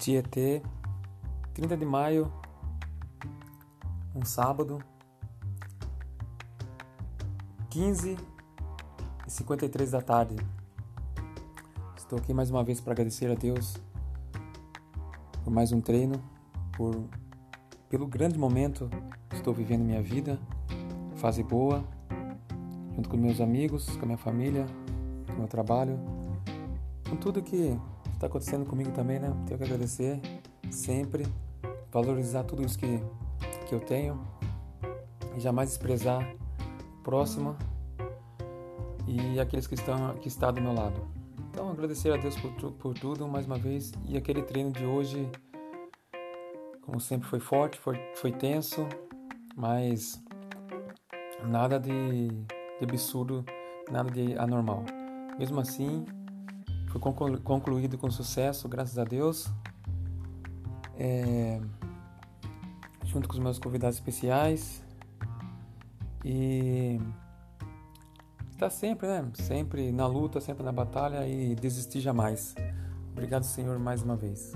Tietê, 30 de maio, um sábado, 15 e 53 da tarde. Estou aqui mais uma vez para agradecer a Deus por mais um treino, por pelo grande momento que estou vivendo minha vida, fase boa, junto com meus amigos, com a minha família, com o meu trabalho, com tudo que está acontecendo comigo também, né? Tenho que agradecer sempre, valorizar tudo isso que, que eu tenho e jamais desprezar o próximo e aqueles que estão que está do meu lado. Então agradecer a Deus por, por tudo mais uma vez e aquele treino de hoje, como sempre foi forte, foi, foi tenso, mas nada de, de absurdo, nada de anormal. Mesmo assim, foi concluído com sucesso, graças a Deus. É, junto com os meus convidados especiais. E está sempre, né? Sempre na luta, sempre na batalha e desistir jamais. Obrigado, Senhor, mais uma vez.